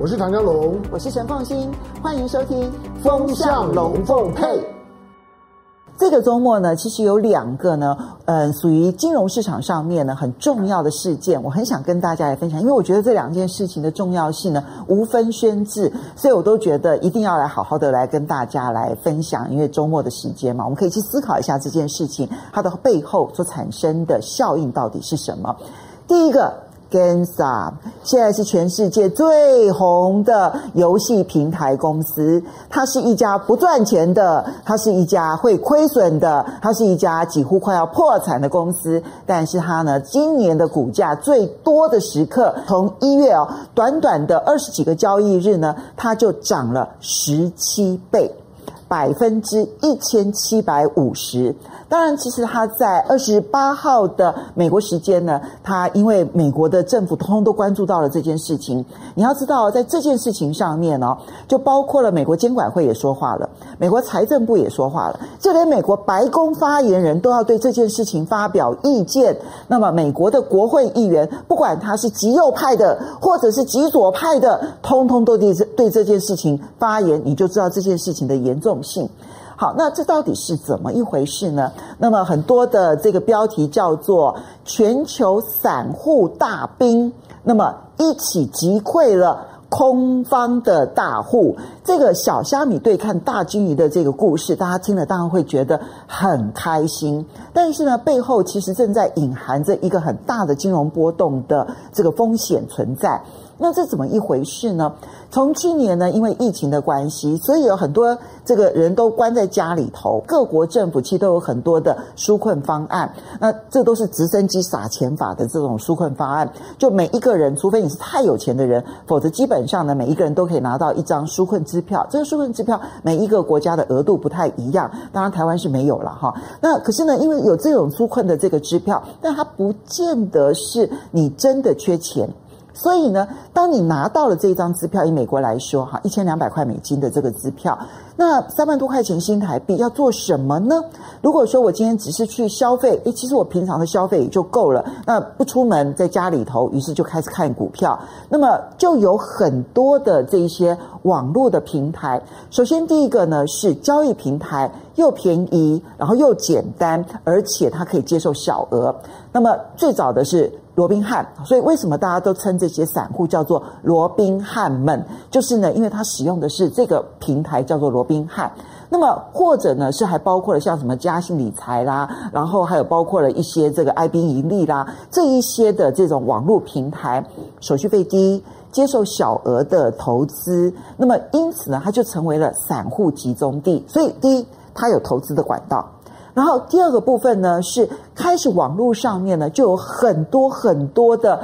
我是唐江龙，我是陈凤新，欢迎收听《风向龙凤配》。这个周末呢，其实有两个呢，呃，属于金融市场上面呢很重要的事件，我很想跟大家来分享，因为我觉得这两件事情的重要性呢无分轩制，所以我都觉得一定要来好好的来跟大家来分享，因为周末的时间嘛，我们可以去思考一下这件事情它的背后所产生的效应到底是什么。第一个。GameStop 现在是全世界最红的游戏平台公司，它是一家不赚钱的，它是一家会亏损的，它是一家几乎快要破产的公司。但是它呢，今年的股价最多的时刻，从一月哦，短短的二十几个交易日呢，它就涨了十七倍。百分之一千七百五十。当然，其实他在二十八号的美国时间呢，他因为美国的政府通通都关注到了这件事情。你要知道，在这件事情上面哦，就包括了美国监管会也说话了，美国财政部也说话了，就连美国白宫发言人都要对这件事情发表意见。那么，美国的国会议员，不管他是极右派的，或者是极左派的，通通都对这对这件事情发言，你就知道这件事情的严重性。好，那这到底是怎么一回事呢？那么很多的这个标题叫做“全球散户大兵”，那么一起击溃了空方的大户。这个小虾米对抗大鲸鱼的这个故事，大家听了当然会觉得很开心。但是呢，背后其实正在隐含着一个很大的金融波动的这个风险存在。那这怎么一回事呢？从去年呢，因为疫情的关系，所以有很多这个人都关在家里头。各国政府其实都有很多的纾困方案。那这都是直升机撒钱法的这种纾困方案。就每一个人，除非你是太有钱的人，否则基本上呢，每一个人都可以拿到一张纾困支票。这个纾困支票，每一个国家的额度不太一样。当然，台湾是没有了哈。那可是呢，因为有这种纾困的这个支票，但它不见得是你真的缺钱。所以呢，当你拿到了这一张支票，以美国来说，哈，一千两百块美金的这个支票，那三万多块钱新台币要做什么呢？如果说我今天只是去消费，诶，其实我平常的消费也就够了，那不出门，在家里头，于是就开始看股票，那么就有很多的这一些网络的平台。首先，第一个呢是交易平台，又便宜，然后又简单，而且它可以接受小额。那么最早的是。罗宾汉，所以为什么大家都称这些散户叫做罗宾汉们？就是呢，因为他使用的是这个平台叫做罗宾汉。那么或者呢，是还包括了像什么嘉信理财啦，然后还有包括了一些这个爱兵盈利啦，这一些的这种网络平台，手续费低，接受小额的投资。那么因此呢，它就成为了散户集中地。所以第一，它有投资的管道。然后第二个部分呢，是开始网络上面呢，就有很多很多的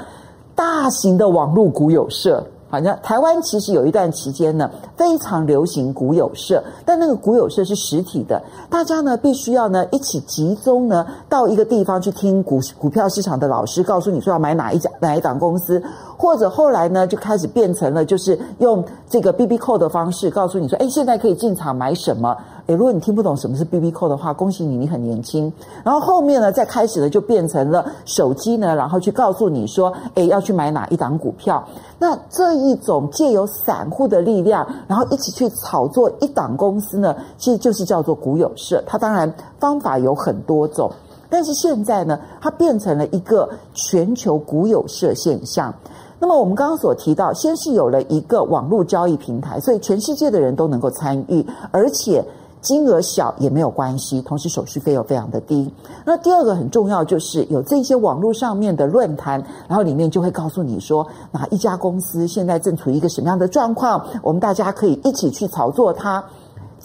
大型的网络股友社。好像台湾其实有一段期间呢，非常流行股友社，但那个股友社是实体的，大家呢必须要呢一起集中呢到一个地方去听股股票市场的老师告诉你说要买哪一家哪一档公司。或者后来呢，就开始变成了，就是用这个 BBQ 的方式告诉你说，哎，现在可以进场买什么？哎，如果你听不懂什么是 BBQ 的话，恭喜你，你很年轻。然后后面呢，再开始呢，就变成了手机呢，然后去告诉你说，哎，要去买哪一档股票。那这一种借由散户的力量，然后一起去炒作一档公司呢，其实就是叫做股友社。它当然方法有很多种，但是现在呢，它变成了一个全球股友社现象。那么我们刚刚所提到，先是有了一个网络交易平台，所以全世界的人都能够参与，而且金额小也没有关系，同时手续费又非常的低。那第二个很重要就是有这些网络上面的论坛，然后里面就会告诉你说哪一家公司现在正处于一个什么样的状况，我们大家可以一起去炒作它。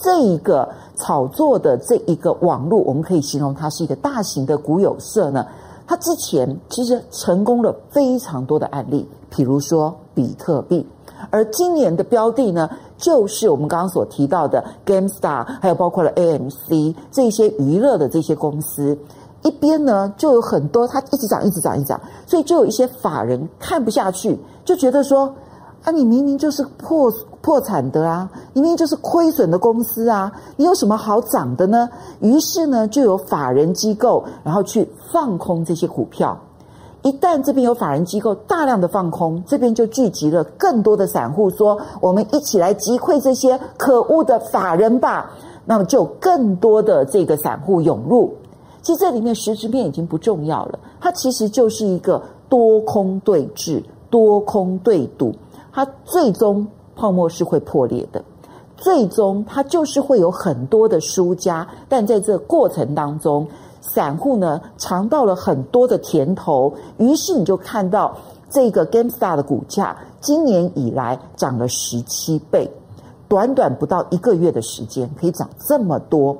这一个炒作的这一个网络，我们可以形容它是一个大型的股友社呢。它之前其实成功了非常多的案例，比如说比特币，而今年的标的呢，就是我们刚刚所提到的 Gamestar，还有包括了 AMC 这些娱乐的这些公司，一边呢就有很多它一直涨，一直涨，一直涨，所以就有一些法人看不下去，就觉得说。啊，你明明就是破破产的啊，明明就是亏损的公司啊，你有什么好涨的呢？于是呢，就有法人机构然后去放空这些股票，一旦这边有法人机构大量的放空，这边就聚集了更多的散户，说我们一起来击溃这些可恶的法人吧。那么就更多的这个散户涌入。其实这里面实质面已经不重要了，它其实就是一个多空对峙、多空对赌，它最终泡沫是会破裂的，最终它就是会有很多的输家，但在这过程当中，散户呢尝到了很多的甜头，于是你就看到这个 Gamestar 的股价今年以来涨了十七倍，短短不到一个月的时间可以涨这么多。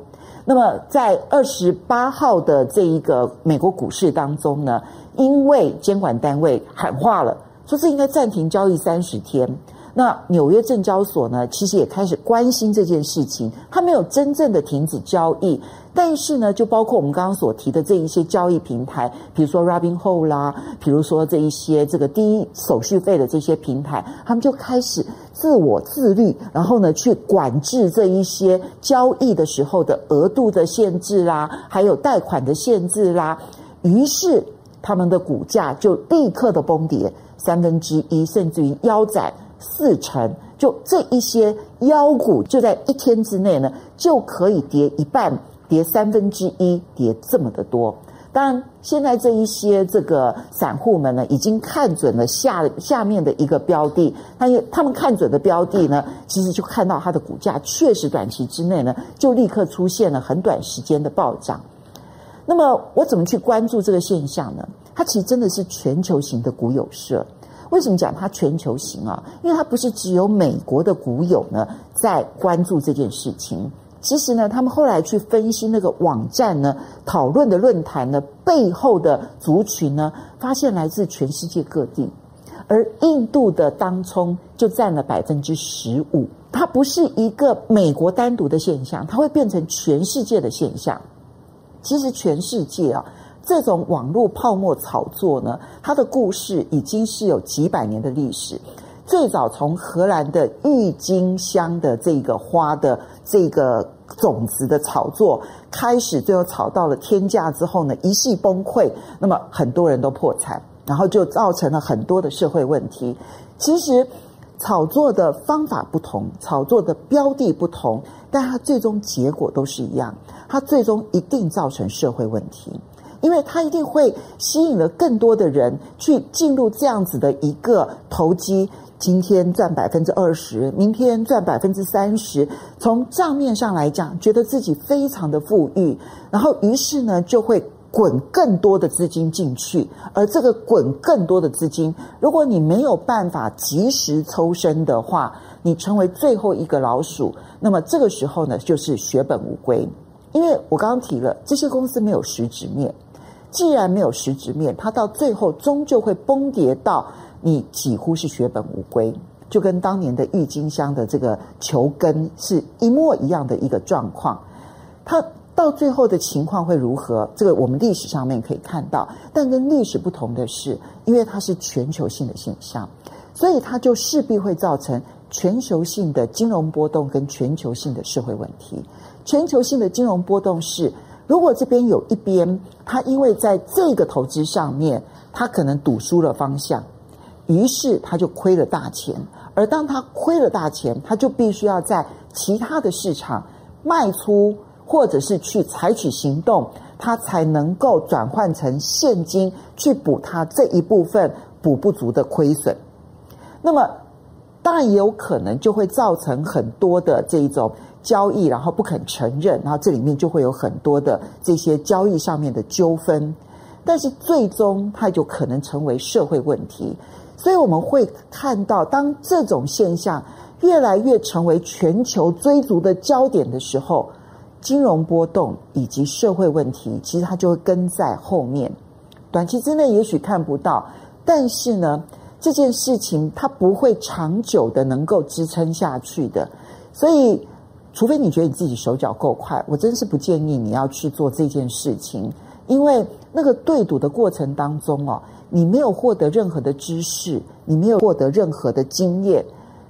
那么，在二十八号的这一个美国股市当中呢，因为监管单位喊话了，说是应该暂停交易三十天。那纽约证交所呢，其实也开始关心这件事情，它没有真正的停止交易。但是呢，就包括我们刚刚所提的这一些交易平台，比如说 Robinhood 啦，比如说这一些这个低手续费的这些平台，他们就开始自我自律，然后呢，去管制这一些交易的时候的额度的限制啦，还有贷款的限制啦。于是他们的股价就立刻的崩跌三分之一，甚至于腰斩四成。就这一些妖股，就在一天之内呢，就可以跌一半。跌三分之一，跌这么的多。当然，现在这一些这个散户们呢，已经看准了下下面的一个标的。他他们看准的标的呢，其实就看到它的股价确实短期之内呢，就立刻出现了很短时间的暴涨。那么，我怎么去关注这个现象呢？它其实真的是全球型的股友社。为什么讲它全球型啊？因为它不是只有美国的股友呢在关注这件事情。其实呢，他们后来去分析那个网站呢，讨论的论坛呢，背后的族群呢，发现来自全世界各地，而印度的当冲就占了百分之十五。它不是一个美国单独的现象，它会变成全世界的现象。其实全世界啊，这种网络泡沫炒作呢，它的故事已经是有几百年的历史。最早从荷兰的郁金香的这个花的这个种子的炒作开始，最后炒到了天价之后呢，一夕崩溃，那么很多人都破产，然后就造成了很多的社会问题。其实炒作的方法不同，炒作的标的不同，但它最终结果都是一样，它最终一定造成社会问题。因为它一定会吸引了更多的人去进入这样子的一个投机，今天赚百分之二十，明天赚百分之三十，从账面上来讲，觉得自己非常的富裕，然后于是呢就会滚更多的资金进去，而这个滚更多的资金，如果你没有办法及时抽身的话，你成为最后一个老鼠，那么这个时候呢就是血本无归，因为我刚刚提了，这些公司没有实质面。既然没有实质面，它到最后终究会崩跌到你几乎是血本无归，就跟当年的郁金香的这个球根是一模一样的一个状况。它到最后的情况会如何？这个我们历史上面可以看到，但跟历史不同的是，因为它是全球性的现象，所以它就势必会造成全球性的金融波动跟全球性的社会问题。全球性的金融波动是。如果这边有一边，他因为在这个投资上面，他可能赌输了方向，于是他就亏了大钱。而当他亏了大钱，他就必须要在其他的市场卖出，或者是去采取行动，他才能够转换成现金去补他这一部分补不足的亏损。那么，当然也有可能就会造成很多的这一种。交易，然后不肯承认，然后这里面就会有很多的这些交易上面的纠纷，但是最终它就可能成为社会问题。所以我们会看到，当这种现象越来越成为全球追逐的焦点的时候，金融波动以及社会问题，其实它就会跟在后面。短期之内也许看不到，但是呢，这件事情它不会长久的能够支撑下去的，所以。除非你觉得你自己手脚够快，我真是不建议你要去做这件事情，因为那个对赌的过程当中哦，你没有获得任何的知识，你没有获得任何的经验，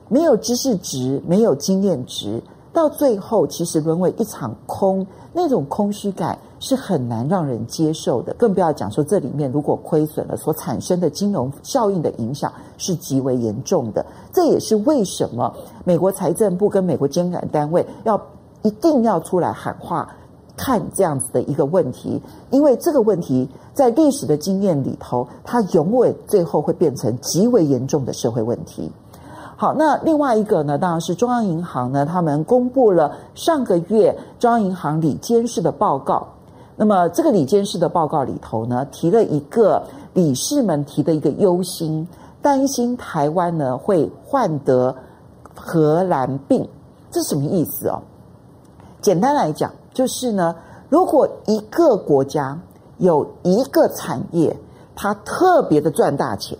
没有知识值，没有经验值，到最后其实沦为一场空，那种空虚感是很难让人接受的，更不要讲说这里面如果亏损了，所产生的金融效应的影响是极为严重的。这也是为什么美国财政部跟美国监管单位要一定要出来喊话，看这样子的一个问题，因为这个问题在历史的经验里头，它永远最后会变成极为严重的社会问题。好，那另外一个呢，当然是中央银行呢，他们公布了上个月中央银行里监事的报告。那么这个李监事的报告里头呢，提了一个理事们提的一个忧心，担心台湾呢会患得荷兰病，这是什么意思哦？简单来讲，就是呢，如果一个国家有一个产业，它特别的赚大钱。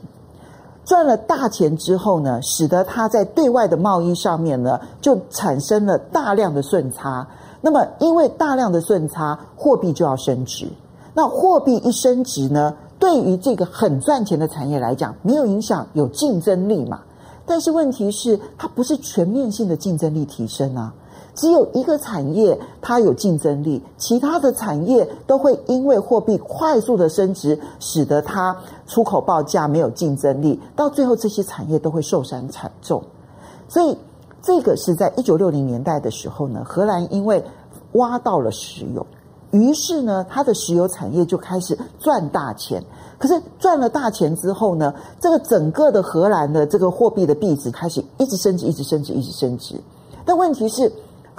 赚了大钱之后呢，使得它在对外的贸易上面呢，就产生了大量的顺差。那么，因为大量的顺差，货币就要升值。那货币一升值呢，对于这个很赚钱的产业来讲，没有影响，有竞争力嘛。但是问题是，它不是全面性的竞争力提升啊。只有一个产业它有竞争力，其他的产业都会因为货币快速的升值，使得它出口报价没有竞争力，到最后这些产业都会受伤惨重。所以这个是在一九六零年代的时候呢，荷兰因为挖到了石油，于是呢，它的石油产业就开始赚大钱。可是赚了大钱之后呢，这个整个的荷兰的这个货币的币值开始一直升值，一直升值，一直升值。但问题是。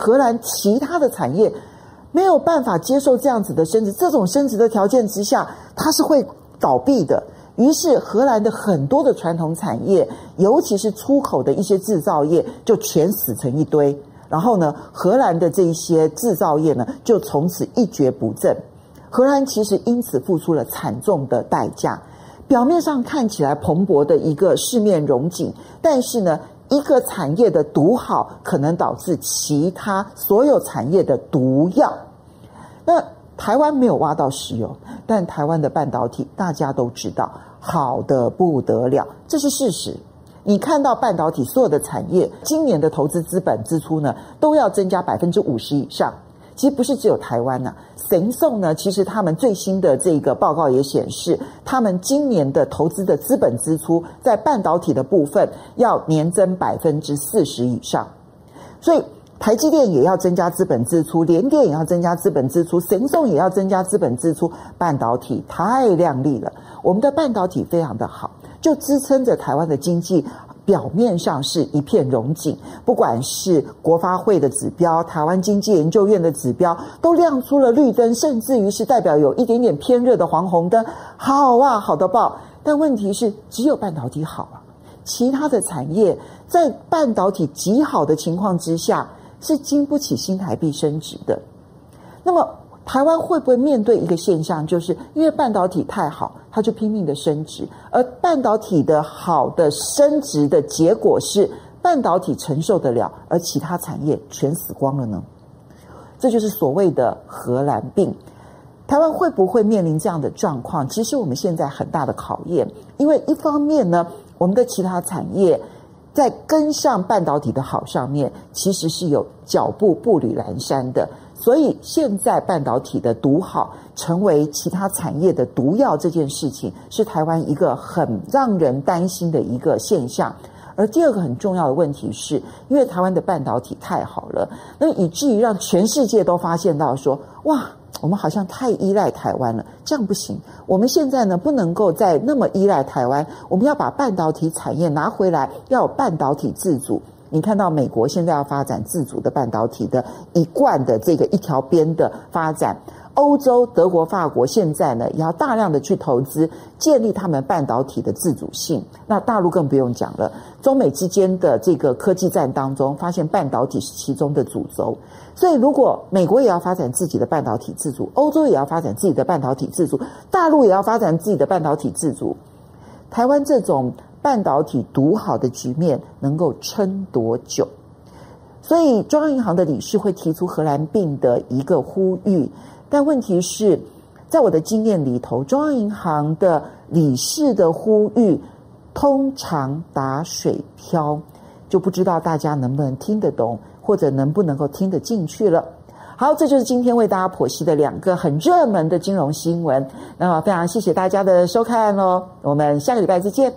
荷兰其他的产业没有办法接受这样子的升值，这种升值的条件之下，它是会倒闭的。于是，荷兰的很多的传统产业，尤其是出口的一些制造业，就全死成一堆。然后呢，荷兰的这一些制造业呢，就从此一蹶不振。荷兰其实因此付出了惨重的代价。表面上看起来蓬勃的一个市面荣景，但是呢，一个产业的独好，可能导致其他所有产业的毒药。那台湾没有挖到石油，但台湾的半导体大家都知道好得不得了，这是事实。你看到半导体所有的产业今年的投资资本支出呢，都要增加百分之五十以上。其实不是只有台湾呐、啊，神送呢，其实他们最新的这个报告也显示，他们今年的投资的资本支出在半导体的部分要年增百分之四十以上，所以台积电也要增加资本支出，联电也要增加资本支出，神送也要增加资本支出，半导体太亮丽了，我们的半导体非常的好，就支撑着台湾的经济。表面上是一片荣景，不管是国发会的指标、台湾经济研究院的指标，都亮出了绿灯，甚至于是代表有一点点偏热的黄红灯。好啊，好的爆！但问题是，只有半导体好啊，其他的产业在半导体极好的情况之下，是经不起新台币升值的。那么。台湾会不会面对一个现象，就是因为半导体太好，它就拼命的升值，而半导体的好的升值的结果是半导体承受得了，而其他产业全死光了呢？这就是所谓的荷兰病。台湾会不会面临这样的状况？其实我们现在很大的考验，因为一方面呢，我们的其他产业在跟上半导体的好上面，其实是有脚步步履蹒跚的。所以，现在半导体的独好成为其他产业的毒药，这件事情是台湾一个很让人担心的一个现象。而第二个很重要的问题是，因为台湾的半导体太好了，那以至于让全世界都发现到说，哇，我们好像太依赖台湾了，这样不行。我们现在呢，不能够再那么依赖台湾，我们要把半导体产业拿回来，要有半导体自主。你看到美国现在要发展自主的半导体的一贯的这个一条边的发展，欧洲德国法国现在呢也要大量的去投资建立他们半导体的自主性。那大陆更不用讲了，中美之间的这个科技战当中，发现半导体是其中的主轴。所以如果美国也要发展自己的半导体自主，欧洲也要发展自己的半导体自主，大陆也要发展自己的半导体自主，台湾这种。半导体独好的局面能够撑多久？所以中央银行的理事会提出荷兰病的一个呼吁，但问题是，在我的经验里头，中央银行的理事的呼吁通常打水漂，就不知道大家能不能听得懂，或者能不能够听得进去了。好，这就是今天为大家剖析的两个很热门的金融新闻。那么非常谢谢大家的收看喽，我们下个礼拜再见。